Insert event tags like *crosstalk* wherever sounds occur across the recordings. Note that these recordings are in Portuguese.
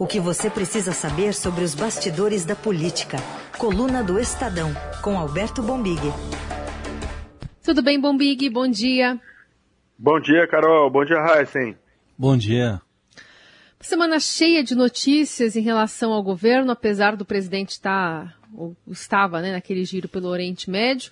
O que você precisa saber sobre os bastidores da política. Coluna do Estadão, com Alberto Bombig. Tudo bem, Bombig? Bom dia. Bom dia, Carol. Bom dia, Heisen. Bom dia. Semana cheia de notícias em relação ao governo, apesar do presidente estar, ou estava, né, naquele giro pelo Oriente Médio.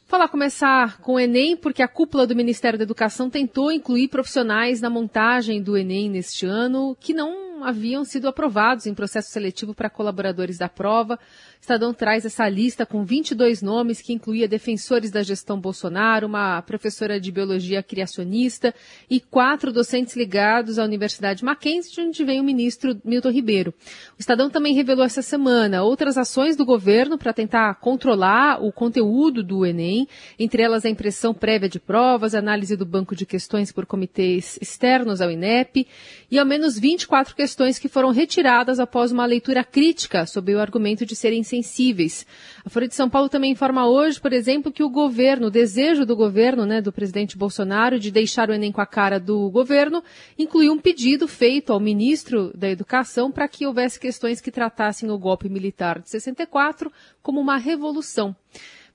Vou falar começar com o Enem, porque a cúpula do Ministério da Educação tentou incluir profissionais na montagem do Enem neste ano que não haviam sido aprovados em processo seletivo para colaboradores da prova. Estadão traz essa lista com 22 nomes que incluía defensores da gestão Bolsonaro, uma professora de biologia criacionista e quatro docentes ligados à Universidade Mackenzie, de onde vem o ministro Milton Ribeiro. O Estadão também revelou essa semana outras ações do governo para tentar controlar o conteúdo do Enem, entre elas a impressão prévia de provas, análise do banco de questões por comitês externos ao INEP e ao menos 24 questões que foram retiradas após uma leitura crítica sob o argumento de serem sensíveis. A Folha de São Paulo também informa hoje, por exemplo, que o governo, o desejo do governo, né, do presidente Bolsonaro de deixar o Enem com a cara do governo, incluiu um pedido feito ao ministro da Educação para que houvesse questões que tratassem o golpe militar de 64 como uma revolução.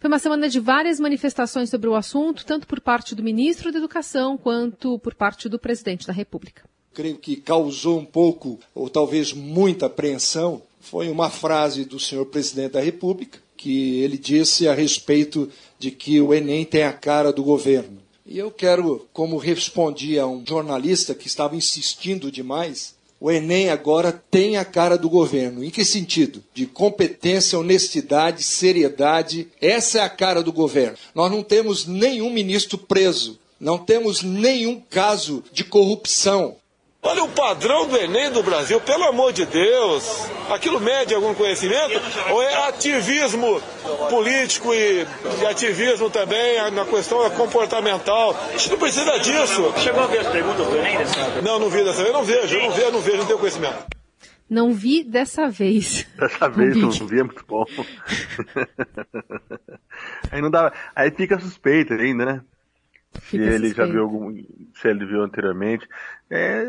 Foi uma semana de várias manifestações sobre o assunto, tanto por parte do ministro da Educação quanto por parte do presidente da República. Creio que causou um pouco, ou talvez muita apreensão, foi uma frase do senhor presidente da República, que ele disse a respeito de que o Enem tem a cara do governo. E eu quero, como respondi a um jornalista que estava insistindo demais, o Enem agora tem a cara do governo. Em que sentido? De competência, honestidade, seriedade. Essa é a cara do governo. Nós não temos nenhum ministro preso. Não temos nenhum caso de corrupção. Olha o padrão do Enem do Brasil, pelo amor de Deus. Aquilo mede algum conhecimento? Ou é ativismo político e, e ativismo também na questão comportamental? A gente não precisa disso. Chegou a ver as perguntas do Enem dessa vez? Não, não vi dessa vez. Eu não vejo, eu não vejo, não vejo, não tenho conhecimento. Não vi dessa vez. Dessa vez não vi, é muito bom. *laughs* *laughs* aí não dá. Aí fica suspeito ainda, né? Se ele já viu algum, se ele viu anteriormente. É,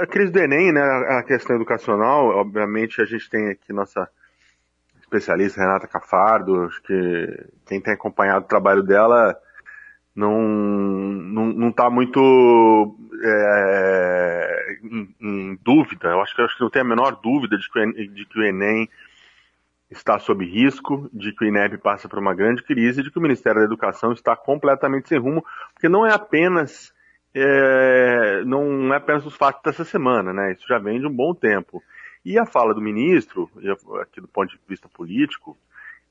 a crise do Enem, né, a questão educacional, obviamente a gente tem aqui nossa especialista Renata Cafardo, acho que quem tem acompanhado o trabalho dela não não, não tá muito é, em, em, dúvida, eu acho que, acho que não tem a menor dúvida de que, de que o Enem está sob risco, de que o INEP passa por uma grande crise, de que o Ministério da Educação está completamente sem rumo, porque não é apenas é, não é apenas os fatos dessa semana, né? Isso já vem de um bom tempo. E a fala do ministro, aqui do ponto de vista político,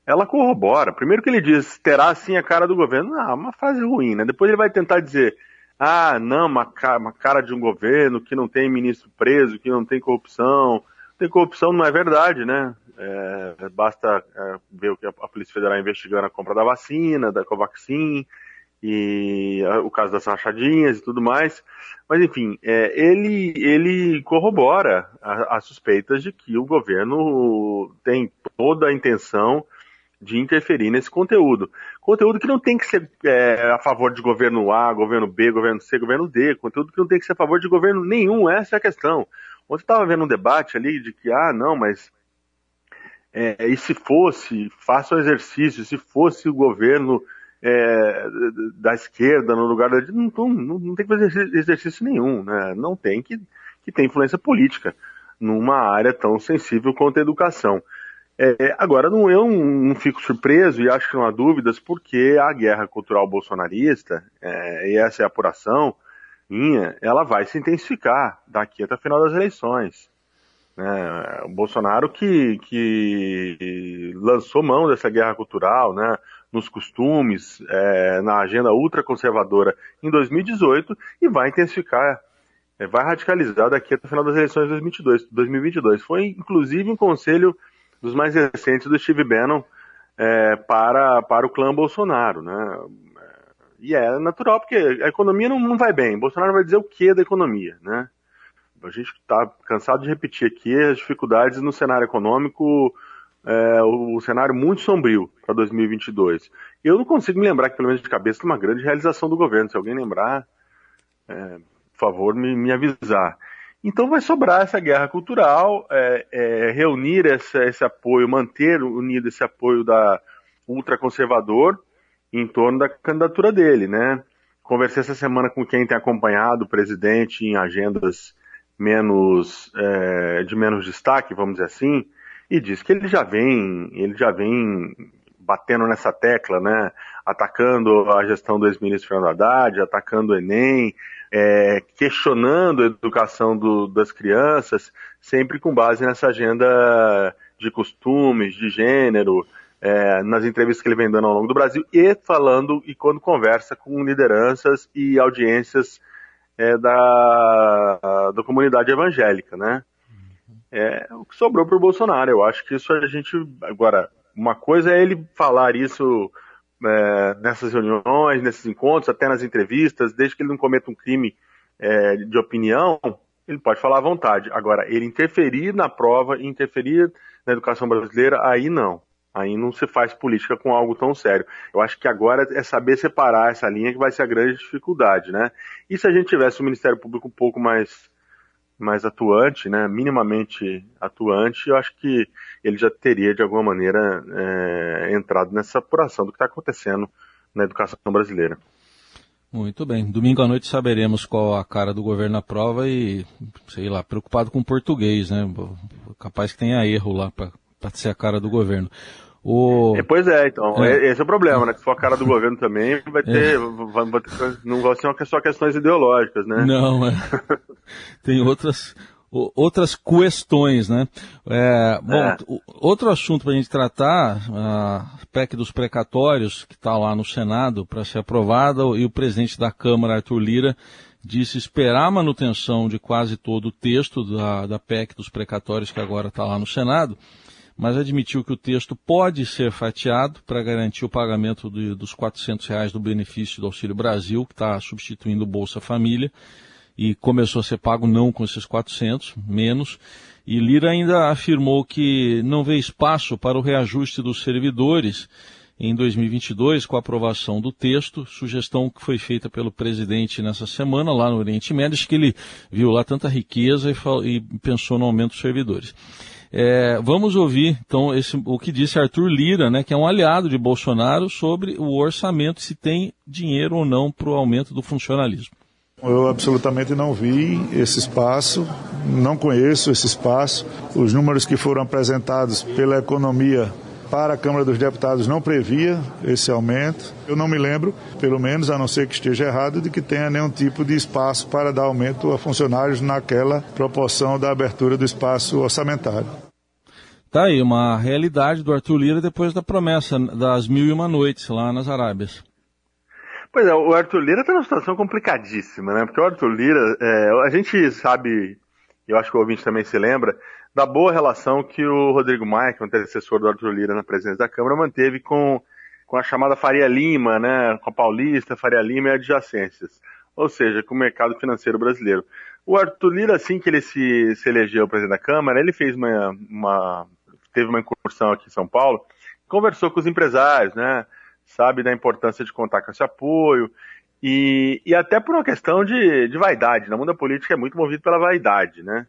ela corrobora. Primeiro que ele diz, terá sim a cara do governo. Ah, uma frase ruim, né? Depois ele vai tentar dizer, ah, não, uma cara, uma cara de um governo que não tem ministro preso, que não tem corrupção. Tem corrupção não é verdade, né? É, basta é, ver o que a Polícia Federal investigando a compra da vacina, da Covaxin, e o caso das rachadinhas e tudo mais. Mas, enfim, é, ele, ele corrobora as suspeitas de que o governo tem toda a intenção de interferir nesse conteúdo. Conteúdo que não tem que ser é, a favor de governo A, governo B, governo C, governo D. Conteúdo que não tem que ser a favor de governo nenhum. Essa é a questão. Ontem estava vendo um debate ali de que, ah, não, mas é, e se fosse, faça um exercício, se fosse o governo é, da esquerda no lugar da não, não, não tem que fazer exercício nenhum, né? Não tem que, que ter influência política numa área tão sensível quanto a educação. É, agora, não, eu não, fico surpreso e acho que não há dúvidas, porque a guerra cultural bolsonarista, é, e essa é a apuração minha, ela vai se intensificar daqui até o final das eleições. Né? O Bolsonaro que, que lançou mão dessa guerra cultural, né? nos costumes, é, na agenda ultraconservadora em 2018 e vai intensificar, é, vai radicalizar daqui até o final das eleições de 2022. 2022. Foi inclusive um conselho dos mais recentes do Steve Bannon é, para, para o clã Bolsonaro. Né? E é natural, porque a economia não, não vai bem. Bolsonaro vai dizer o que da economia, né? A gente está cansado de repetir aqui as dificuldades no cenário econômico, é, o, o, cenário muito sombrio para 2022. Eu não consigo me lembrar que, pelo menos de cabeça, uma grande realização do governo. Se alguém lembrar, é, por favor, me, me avisar. Então vai sobrar essa guerra cultural, é, é, reunir essa, esse apoio, manter unido esse apoio da ultraconservador em torno da candidatura dele, né? Conversei essa semana com quem tem acompanhado o presidente em agendas menos é, de menos destaque, vamos dizer assim, e diz que ele já vem, ele já vem batendo nessa tecla, né? Atacando a gestão do ex-ministro Fernando Haddad, atacando o Enem, é, questionando a educação do, das crianças, sempre com base nessa agenda de costumes, de gênero, é, nas entrevistas que ele vem dando ao longo do Brasil e falando e quando conversa com lideranças e audiências é, da, da comunidade evangélica, né? É o que sobrou para o Bolsonaro. Eu acho que isso a gente agora uma coisa é ele falar isso é, nessas reuniões, nesses encontros, até nas entrevistas, desde que ele não cometa um crime é, de opinião, ele pode falar à vontade. Agora, ele interferir na prova, interferir na educação brasileira, aí não. Aí não se faz política com algo tão sério. Eu acho que agora é saber separar essa linha que vai ser a grande dificuldade, né? E se a gente tivesse o Ministério Público um pouco mais mais atuante, né, minimamente atuante, eu acho que ele já teria, de alguma maneira, é, entrado nessa apuração do que está acontecendo na educação brasileira. Muito bem. Domingo à noite saberemos qual a cara do governo na prova e, sei lá, preocupado com o português, né? Capaz que tenha erro lá para ser a cara do governo. O... É, pois é, então, é. esse é o problema, né? Se for a cara do governo também, vai ter, é. vai, vai ter não vai ser só questões ideológicas, né? Não, é. *laughs* tem outras, outras questões, né? É, bom, é. outro assunto para a gente tratar, a PEC dos precatórios, que está lá no Senado para ser aprovada, e o presidente da Câmara, Arthur Lira, disse esperar a manutenção de quase todo o texto da, da PEC dos precatórios, que agora está lá no Senado, mas admitiu que o texto pode ser fatiado para garantir o pagamento de, dos 400 reais do benefício do Auxílio Brasil, que está substituindo o Bolsa Família, e começou a ser pago não com esses 400, menos. E Lira ainda afirmou que não vê espaço para o reajuste dos servidores em 2022 com a aprovação do texto, sugestão que foi feita pelo presidente nessa semana lá no Oriente Médio, que ele viu lá tanta riqueza e, e pensou no aumento dos servidores. É, vamos ouvir, então, esse, o que disse Arthur Lira, né, que é um aliado de Bolsonaro, sobre o orçamento, se tem dinheiro ou não para o aumento do funcionalismo. Eu absolutamente não vi esse espaço, não conheço esse espaço. Os números que foram apresentados pela economia para a Câmara dos Deputados não previa esse aumento. Eu não me lembro, pelo menos, a não ser que esteja errado, de que tenha nenhum tipo de espaço para dar aumento a funcionários naquela proporção da abertura do espaço orçamentário. Tá aí uma realidade do Arthur Lira depois da promessa das mil e uma noites lá nas Arábias. Pois é, o Arthur Lira está numa situação complicadíssima, né? Porque o Arthur Lira, é, a gente sabe, eu acho que o ouvinte também se lembra, da boa relação que o Rodrigo Maia, que é o antecessor do Arthur Lira na presidência da Câmara, manteve com, com a chamada Faria Lima, né, com a Paulista, Faria Lima e adjacências, ou seja, com o mercado financeiro brasileiro. O Arthur Lira, assim que ele se, se elegeu presidente da Câmara, ele fez uma, uma, teve uma incursão aqui em São Paulo, conversou com os empresários, né, sabe da importância de contar com esse apoio, e, e até por uma questão de, de vaidade, na mundo da política é muito movido pela vaidade, né,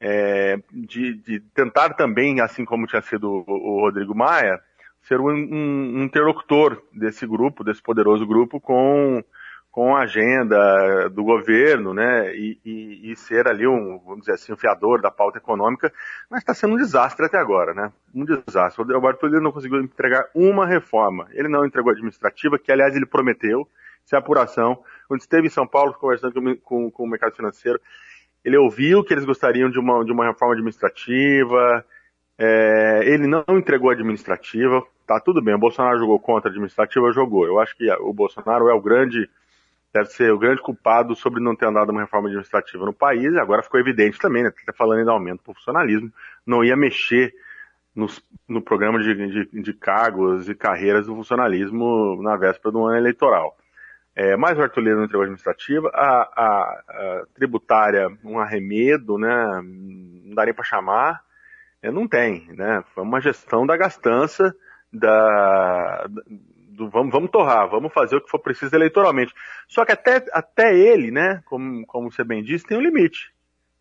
é, de, de, tentar também, assim como tinha sido o, o Rodrigo Maia, ser um, um, interlocutor desse grupo, desse poderoso grupo, com, com a agenda do governo, né, e, e, e, ser ali um, vamos dizer assim, um fiador da pauta econômica, mas está sendo um desastre até agora, né, um desastre. O Alberto Lira não conseguiu entregar uma reforma, ele não entregou a administrativa, que aliás ele prometeu, se apuração, quando esteve em São Paulo conversando com, com, com o mercado financeiro, ele ouviu que eles gostariam de uma, de uma reforma administrativa, é, ele não entregou a administrativa, tá tudo bem, o Bolsonaro jogou contra a administrativa, jogou. Eu acho que o Bolsonaro é o grande, deve ser o grande culpado sobre não ter andado uma reforma administrativa no país, agora ficou evidente também, né, tá falando em aumento do funcionalismo, não ia mexer no programa de, de, de cargos e carreiras do funcionalismo na véspera do ano eleitoral. É, mais o Arthur Lira não entregou administrativa, a, a, a, tributária, um arremedo, né, não nem para chamar, é, não tem, né, foi uma gestão da gastança, da, do, vamos, vamos torrar, vamos fazer o que for preciso eleitoralmente. Só que até, até ele, né, como, como você bem disse, tem um limite.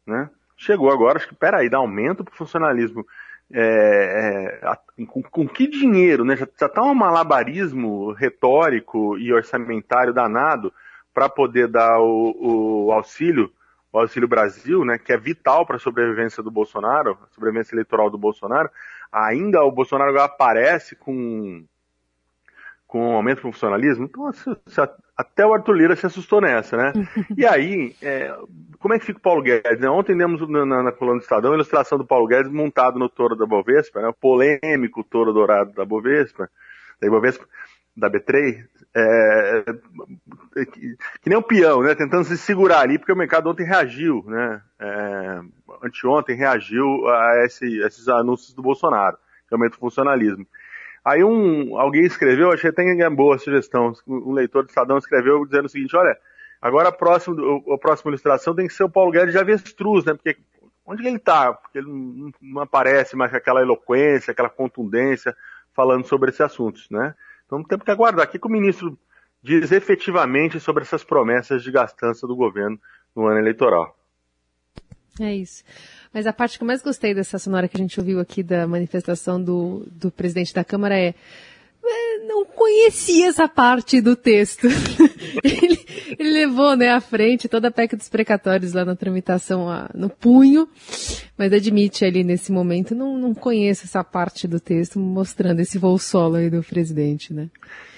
né? Chegou agora, acho que, peraí, dá aumento para o funcionalismo. É, é, com, com, que dinheiro, né? Já, está um malabarismo retórico e orçamentário danado para poder dar o, o, auxílio, o Auxílio Brasil, né? Que é vital para a sobrevivência do Bolsonaro, a sobrevivência eleitoral do Bolsonaro. Ainda o Bolsonaro aparece com com um aumento do funcionalismo. Então, se, se, até o Arthur Lira se assustou nessa, né? *laughs* E aí, é, como é que fica o Paulo Guedes? Né? Ontem demos na, na, na coluna do Estadão a ilustração do Paulo Guedes montado no touro da Bovespa, né? o polêmico touro dourado da Bovespa, da Bovespa, da B3, é, que, que, nem um peão, né? Tentando se segurar ali, porque o mercado ontem reagiu, né? É, anteontem reagiu a esse, esses anúncios do Bolsonaro, que aumenta o funcionalismo. Aí um, alguém escreveu, achei até que é boa sugestão, um leitor do Estadão escreveu dizendo o seguinte, olha, agora a próxima, a próxima ilustração tem que ser o Paulo Guedes de avestruz, né? Porque onde ele está? Porque ele não, não, aparece mais aquela eloquência, aquela contundência falando sobre esses assuntos, né? Então temos que aguardar. O que o ministro diz efetivamente sobre essas promessas de gastança do governo no ano eleitoral? É isso. Mas a parte que eu mais gostei dessa sonora que a gente ouviu aqui da manifestação do, do presidente da Câmara é, é não conhecia essa parte do texto. *laughs* ele, ele, levou né, à frente toda a PEC dos precatórios lá na tramitação no punho, mas admite ali nesse momento, não, não conheço essa parte do texto, mostrando esse voo solo aí do presidente, né?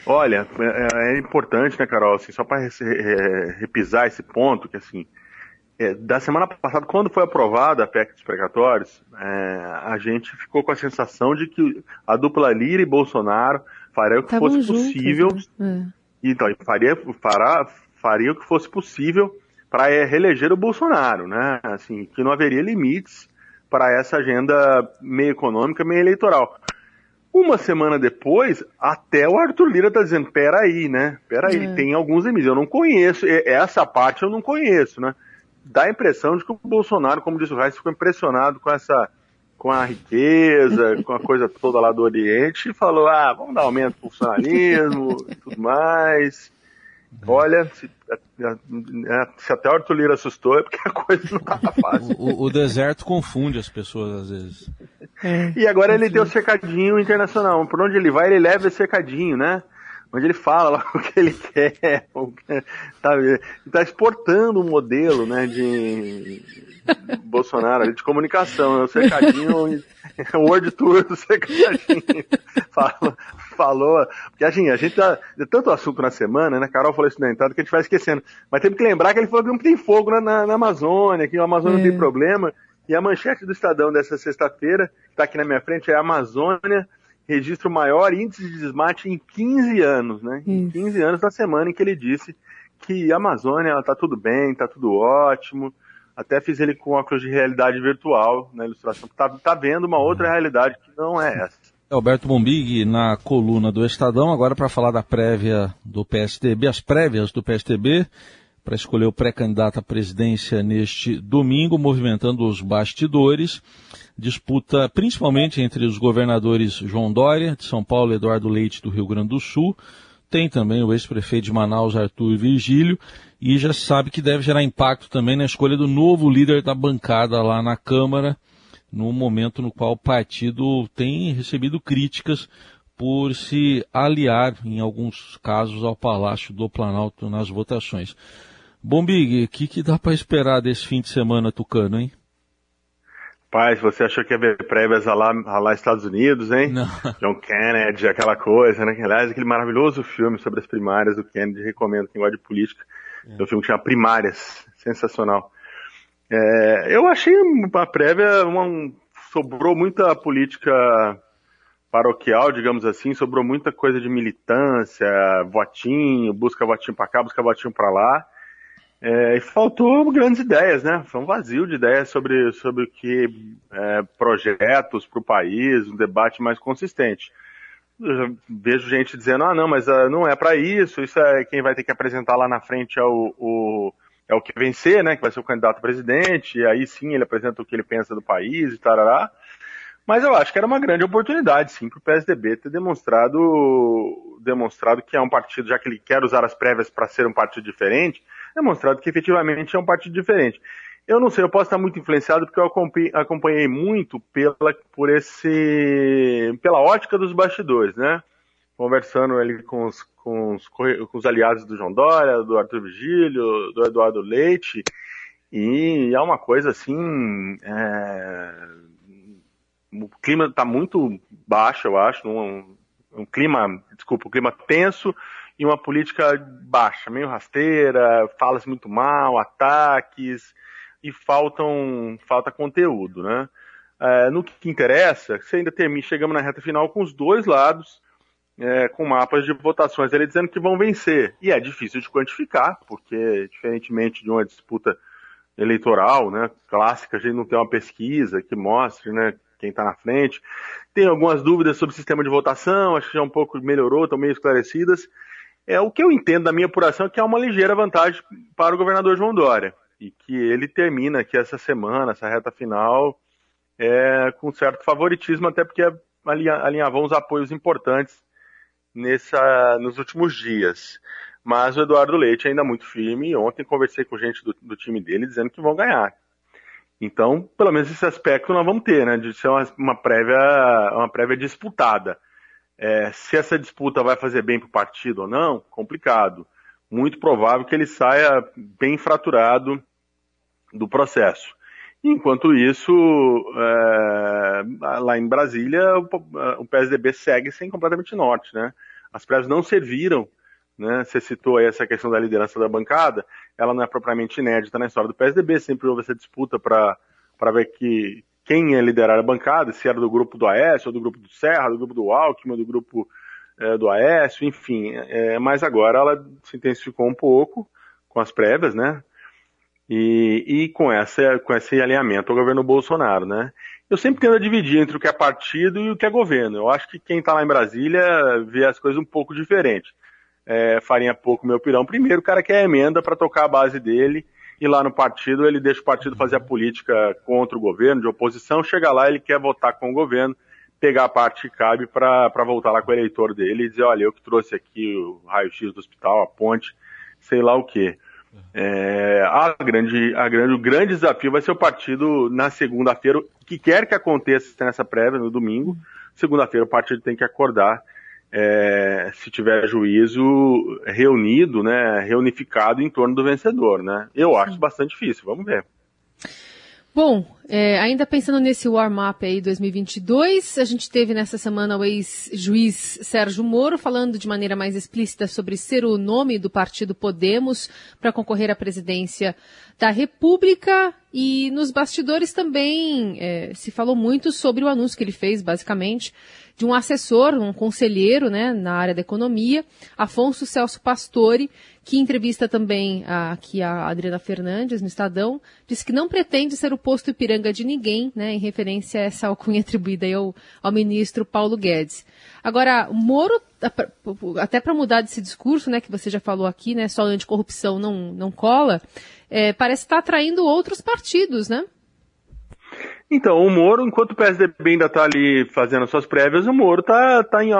Olha, é, é importante, né, Carol, assim, só para repisar esse ponto, que assim, é, da semana passada, quando foi aprovada a PEC dos precatórios, é, a gente ficou com a sensação de que a dupla Lira e Bolsonaro faria o que fosse juntos, possível. Né? É. Então, faria, fará, faria o que fosse possível para é, reeleger o Bolsonaro, né? Assim, que não haveria limites para essa agenda meio econômica, meio eleitoral. Uma semana depois, até o Arthur Lira está dizendo, peraí, né? Peraí, é. tem alguns limites. Eu não conheço, essa parte eu não conheço, né? Dá a impressão de que o Bolsonaro, como disse o Reis, ficou impressionado com essa com a riqueza, *laughs* com a coisa toda lá do Oriente, e falou, ah, vamos dar aumento pro funcionalismo *laughs* e tudo mais. Olha, se, é, se até o Arthur Lira assustou, é porque a coisa não estava fácil. O, o, deserto confunde as pessoas às vezes. É, e agora ele deu o cercadinho internacional. Por onde ele vai, ele leva esse cercadinho, né? Onde ele fala lá *laughs* o que ele quer, tá, está exportando um modelo né, de Bolsonaro de comunicação, é o cercadinho, *laughs* é o World Tour do cercadinho. *laughs* Falou, falou, porque assim, a gente tá, de tanto assunto na semana, né, Carol falou isso na entrada que a gente vai esquecendo, mas temos que lembrar que ele falou que não tem fogo na, na, na Amazônia, que a Amazônia não tem é. problema, e a manchete do Estadão dessa sexta-feira, que está aqui na minha frente, é a Amazônia registra o maior índice de desmate em 15 anos, né? Em 15 anos da semana em que ele disse que a Amazônia está tudo bem, está tudo ótimo. Até fiz ele com óculos de realidade virtual na ilustração. Está tá vendo uma outra realidade que não é essa. Alberto Bombig na coluna do Estadão, agora para falar da prévia do PSDB, as prévias do PSDB, para escolher o pré-candidato à presidência neste domingo, movimentando os bastidores disputa principalmente entre os governadores João Dória, de São Paulo, Eduardo Leite, do Rio Grande do Sul. Tem também o ex-prefeito de Manaus, Arthur Virgílio, e já sabe que deve gerar impacto também na escolha do novo líder da bancada lá na Câmara, no momento no qual o partido tem recebido críticas por se aliar, em alguns casos, ao Palácio do Planalto nas votações. Bombig, o que, que dá para esperar desse fim de semana tucano, hein? Paz, você achou que ia ver prévias a lá, a lá Estados Unidos, hein? Não. John Kennedy, aquela coisa, né? Aliás, aquele maravilhoso filme sobre as primárias do Kennedy, recomendo quem gosta de política. É um filme que chama Primárias, sensacional. É, eu achei a prévia, uma, sobrou muita política paroquial, digamos assim, sobrou muita coisa de militância, votinho, busca votinho para cá, busca votinho para lá. É, faltou grandes ideias, né? Foi um vazio de ideias sobre, sobre que é, projetos para o país, um debate mais consistente. Eu vejo gente dizendo, ah, não, mas uh, não é para isso, isso é quem vai ter que apresentar lá na frente é o, o, é o que vencer, né? Que vai ser o candidato a presidente, e aí sim ele apresenta o que ele pensa do país e tarará. Mas eu acho que era uma grande oportunidade, sim, para o PSDB ter demonstrado, demonstrado que é um partido, já que ele quer usar as prévias para ser um partido diferente, demonstrado que efetivamente é um partido diferente. Eu não sei, eu posso estar muito influenciado porque eu acompanhei, muito pela, por esse, pela ótica dos bastidores, né? Conversando ali com os, com os, com os aliados do João Dória, do Arthur Vigílio, do Eduardo Leite, e é uma coisa assim. É... O clima está muito baixo, eu acho, um, um clima, desculpa, um clima tenso e uma política baixa, meio rasteira, falas muito mal, ataques e faltam falta conteúdo, né? É, no que interessa, você ainda termina, chegamos na reta final com os dois lados, é, com mapas de votações ele dizendo que vão vencer. E é difícil de quantificar, porque diferentemente de uma disputa eleitoral, né, clássica, a gente não tem uma pesquisa que mostre, né, quem está na frente. Tem algumas dúvidas sobre o sistema de votação, acho que já um pouco melhorou, estão meio esclarecidas. É o que eu entendo da minha apuração é que há uma ligeira vantagem para o governador João Dória e que ele termina aqui essa semana, essa reta final, é, com certo favoritismo, até porque alinhavam os apoios importantes nessa, nos últimos dias. Mas o Eduardo Leite ainda muito firme. Ontem conversei com gente do, do time dele dizendo que vão ganhar. Então, pelo menos esse aspecto nós vamos ter, né? De ser uma, uma prévia, uma prévia disputada. É, se essa disputa vai fazer bem para o partido ou não, complicado. Muito provável que ele saia bem fraturado do processo. Enquanto isso, é, lá em Brasília, o, PSDB segue sem completamente norte, né? As prévias não serviram né? Você citou aí essa questão da liderança da bancada, ela não é propriamente inédita na história do PSDB, sempre houve essa disputa para ver que quem ia liderar a bancada, se era do grupo do Aécio, ou do grupo do Serra, do grupo do Alckmin, do grupo é, do Aécio, enfim. É, mas agora ela se intensificou um pouco com as prévias, né? E, e com, essa, com esse alinhamento ao governo Bolsonaro, né? Eu sempre tento dividir entre o que é partido e o que é governo. Eu acho que quem está lá em Brasília vê as coisas um pouco diferentes é, farinha pouco meu pirão. Primeiro, o cara quer emenda para tocar a base dele e lá no partido ele deixa o partido fazer a política contra o governo, de oposição, chega lá ele quer votar com o governo, pegar a parte que cabe para voltar lá com o eleitor dele e dizer, olha, eu que trouxe aqui o raio-x do hospital, a ponte, sei lá o quê. É, a grande, a grande, o grande desafio vai ser o partido na segunda-feira, o que quer que aconteça nessa prévia, no domingo, segunda-feira o partido tem que acordar é, se tiver juízo reunido, né, reunificado em torno do vencedor, né? Eu acho bastante difícil, vamos ver. Bom, é, ainda pensando nesse warm-up aí 2022, a gente teve nessa semana o ex-juiz Sérgio Moro falando de maneira mais explícita sobre ser o nome do partido Podemos para concorrer à presidência da República e nos bastidores também é, se falou muito sobre o anúncio que ele fez, basicamente, de um assessor, um conselheiro né, na área da economia, Afonso Celso Pastore, que entrevista também a, aqui a Adriana Fernandes no Estadão, disse que não pretende ser o posto Ipiranga de ninguém, né, em referência a essa alcunha *laughs* atribuída ao, ao ministro Paulo Guedes. Agora, Moro, até para mudar desse discurso, né, que você já falou aqui, né, só anticorrupção não, não cola, é, parece estar tá atraindo outros partidos, né? Então, o Moro, enquanto o PSDB ainda está ali fazendo suas prévias, o Moro está tá em,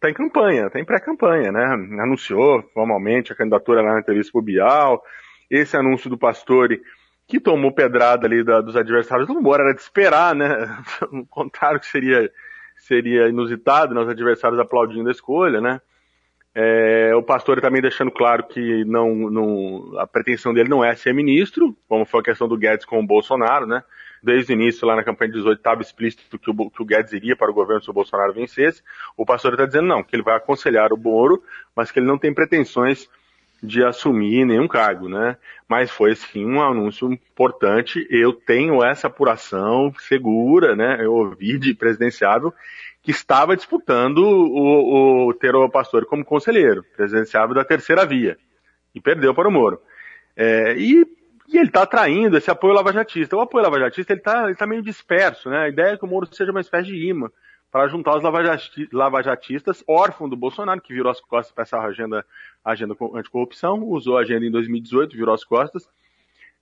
tá em campanha, está em pré-campanha, né? Anunciou formalmente a candidatura lá na entrevista pro Bial, esse anúncio do Pastore, que tomou pedrada ali da, dos adversários do Moro, era de esperar, né? *laughs* O contrário que seria, seria inusitado, né? os adversários aplaudindo a escolha, né? É, o Pastore também deixando claro que não, não, a pretensão dele não é ser ministro, como foi a questão do Guedes com o Bolsonaro, né? desde o início, lá na campanha de 18, estava explícito que o, que o Guedes iria para o governo se o Bolsonaro vencesse. O pastor está dizendo não, que ele vai aconselhar o Moro, mas que ele não tem pretensões de assumir nenhum cargo, né? Mas foi sim um anúncio importante. Eu tenho essa apuração segura, né? Eu ouvi de presidenciável que estava disputando o, o pastor como conselheiro, presidenciável da terceira via, e perdeu para o Moro. É, e e ele está atraindo esse apoio lavajatista. O apoio lavajatista ele está ele tá meio disperso, né? A ideia é que o Moro seja uma espécie de imã para juntar os lavajatistas, órfão do Bolsonaro, que virou as costas para essa agenda, agenda anticorrupção, usou a agenda em 2018, virou as costas,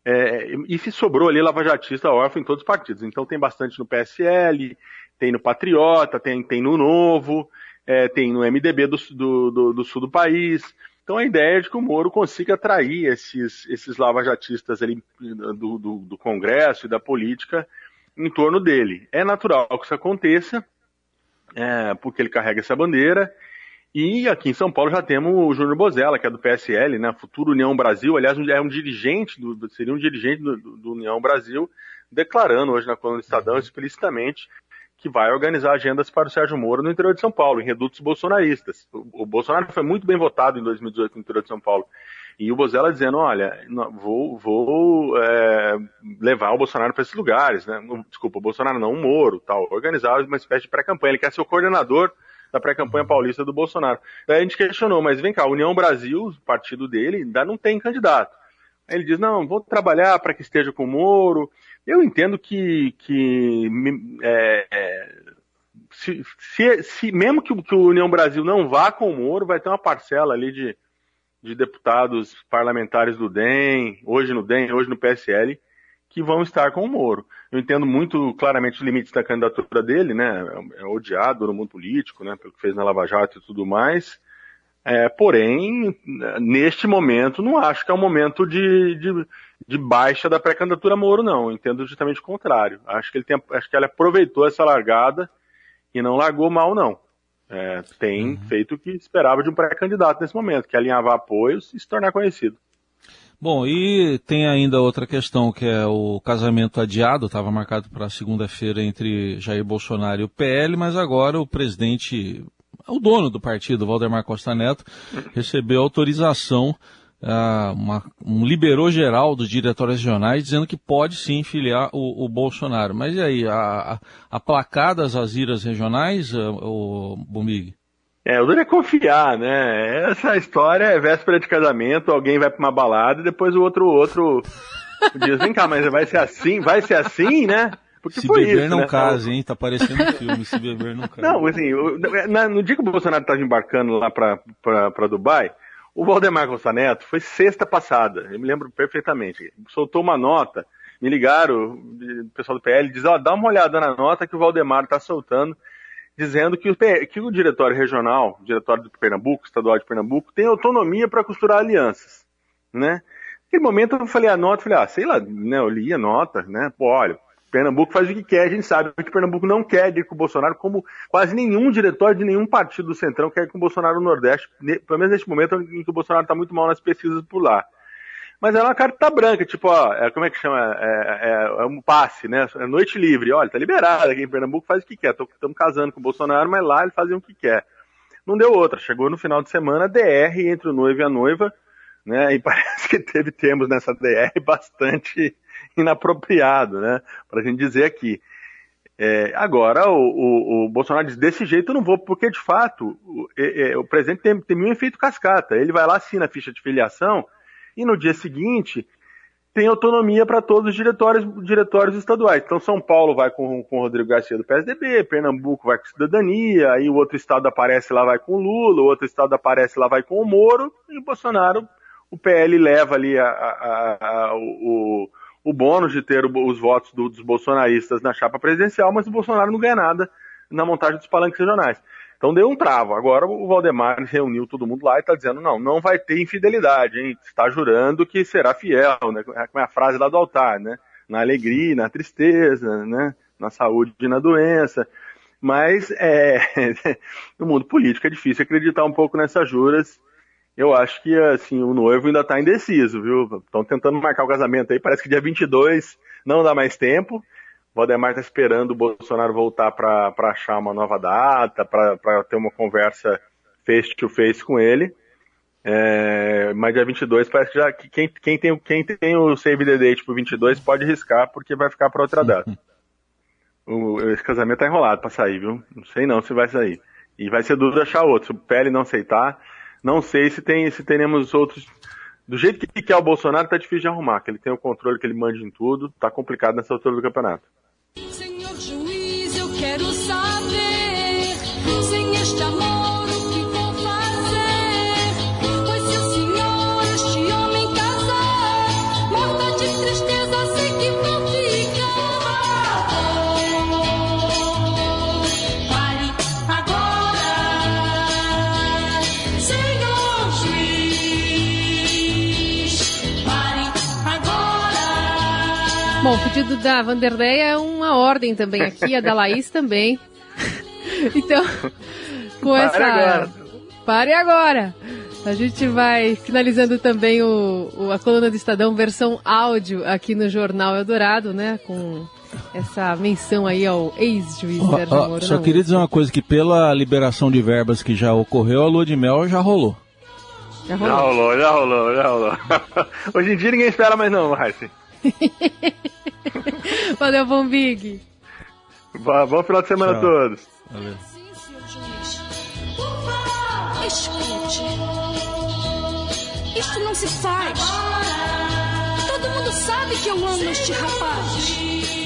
é, e se sobrou ali lavajatista órfão em todos os partidos. Então tem bastante no PSL, tem no Patriota, tem, tem no Novo, é, tem no MDB do, do, do, do sul do país. Então a ideia é de que o Moro consiga atrair esses, esses lavajatistas ali do, do, do Congresso e da política em torno dele. É natural que isso aconteça, é, porque ele carrega essa bandeira. E aqui em São Paulo já temos o Júnior Bozella, que é do PSL, né, futuro União Brasil, aliás, é um dirigente, do, seria um dirigente do, do União Brasil, declarando hoje na coluna do Estadão explicitamente que vai organizar agendas para o Sérgio Moro no interior de São Paulo, em redutos bolsonaristas. O, o Bolsonaro foi muito bem votado em 2018 no interior de São Paulo. E o Bozella dizendo, olha, vou, vou é, levar o Bolsonaro para esses lugares, né? Desculpa, o Bolsonaro não, o Moro, tal, organizar uma espécie de pré-campanha. Ele quer ser o coordenador da pré-campanha paulista do Bolsonaro. Daí a gente questionou, mas vem cá, União Brasil, o partido dele, ainda não tem candidato. Aí ele diz, não, vou trabalhar para que esteja com o Moro, eu entendo que, que é, é, se, se, se, mesmo que, que, o União Brasil não vá com o Moro, vai ter uma parcela ali de, de deputados parlamentares do DEM, hoje no DEM, hoje no PSL, que vão estar com o Moro. Eu entendo muito claramente os limites da candidatura dele, né? É, é odiado no mundo político, né? Pelo que fez na Lava Jato e tudo mais. É, porém, neste momento, não acho que é um momento de, de, de baixa da pré-candidatura Moro, não. Entendo justamente o contrário. Acho que ele tem, acho que ele aproveitou essa largada e não largou mal, não. É, tem uhum. feito o que esperava de um pré-candidato nesse momento, que é alinhava apoios e se tornar conhecido. Bom, e tem ainda outra questão, que é o casamento adiado, estava marcado para segunda-feira entre Jair Bolsonaro e o PL, mas agora o presidente o dono do partido, Valdemar Costa Neto, recebeu autorização, uh, uma, um liberou geral dos diretórios regionais, dizendo que pode sim filiar o, o Bolsonaro. Mas e aí, a, a, aplacadas as iras regionais, uh, o Bombig? É, o duro é confiar, né? Essa história é véspera de casamento, alguém vai para uma balada e depois o outro, outro diz, vem cá, mas vai ser assim, vai ser assim, né? Porque se beber isso, não né? case, hein? Tá parecendo um filme, se beber não case. Não, assim, no dia que o Bolsonaro estava embarcando lá para Dubai, o Valdemar Costa Neto foi sexta passada, eu me lembro perfeitamente. Soltou uma nota, me ligaram, o pessoal do PL, diz, ó, dá uma olhada na nota que o Valdemar está soltando, dizendo que o, que o diretório regional, o diretório do Pernambuco, estadual de Pernambuco, tem autonomia para costurar alianças, né? Naquele momento eu falei a nota, falei, ah, sei lá, né, eu li a nota, né, pô, olha, Pernambuco faz o que quer, a gente sabe que Pernambuco não quer ir com o Bolsonaro, como quase nenhum diretor de nenhum partido do Centrão quer ir com o Bolsonaro no Nordeste, pelo menos neste momento em que o Bolsonaro está muito mal nas pesquisas por lá. Mas é uma carta branca, tipo, ó, é, como é que chama? É, é, é, um passe, né? É noite livre. Olha, tá liberado aqui em Pernambuco, faz o que quer. Estamos casando com o Bolsonaro, mas lá ele fazia o que quer. Não deu outra. Chegou no final de semana, DR entre o noivo e a noiva, né? E *laughs* parece que teve termos nessa DR bastante *laughs* inapropriado, né? Para a gente dizer aqui. É, agora, o, o, o, Bolsonaro diz, desse jeito eu não vou, porque de fato o, é, o presidente tem, tem um efeito cascata. Ele vai lá, assina a ficha de filiação e no dia seguinte tem autonomia para todos os diretórios, diretórios estaduais. Então São Paulo vai com, com o Rodrigo Garcia do PSDB, Pernambuco vai com Cidadania, aí o outro estado aparece lá vai com o Lula, o outro estado aparece lá vai com o Moro, e o Bolsonaro, o PL leva ali a, a, a, o, o bônus de ter os votos do, dos bolsonaristas na chapa presidencial, mas o Bolsonaro não ganha nada na montagem dos palanques regionais. Então deu um travo. Agora o Valdemar reuniu todo mundo lá e está dizendo: não, não vai ter infidelidade, hein? Está jurando que será fiel, né? Como é a frase lá do altar, né? Na alegria, na tristeza, né? Na saúde e na doença. Mas é, *laughs* no mundo político é difícil acreditar um pouco nessas juras eu acho que assim, o noivo ainda está indeciso, viu? Estão tentando marcar o casamento aí, parece que dia 22 não dá mais tempo. O Valdemar está esperando o Bolsonaro voltar para achar uma nova data, para ter uma conversa face to face com ele. É, mas dia 22 parece que já quem, quem, tem, quem tem o save the date pro 22 pode riscar porque vai ficar para outra data. *laughs* O, esse casamento tá enrolado para sair, viu? Não sei não se vai sair. E vai ser duro achar outro. Se o PL não aceitar, não sei se tem se teremos outros. Do jeito que quer o Bolsonaro, tá difícil de arrumar, que ele tem o controle, que ele manda em tudo, tá complicado nessa altura do campeonato. Senhor juiz, eu quero saber, sem este amor. Bom, o pedido da Vanderleia é uma ordem também aqui, a da Laís também. *laughs* Então, com Pare essa. agora. Pare agora! A gente vai finalizando também o, o- a coluna do Estadão, versão áudio, aqui no Jornal Eldorado, né? Com essa menção aí ao ex-juiz Ó, Sérgio ó, Moro. só queria USP. dizer uma coisa, que pela liberação de verbas que já ocorreu, a lua de mel já rolou. Já Já rolou. rolou, já rolou, já rolou. *laughs* Hoje em dia ninguém espera mais não, Raíssa. *laughs* Valeu, Bombig! Bom bom final de semana a Tchau. todos. Valeu. Escute. Isto não se faz. Todo mundo sabe que eu amo este rapaz.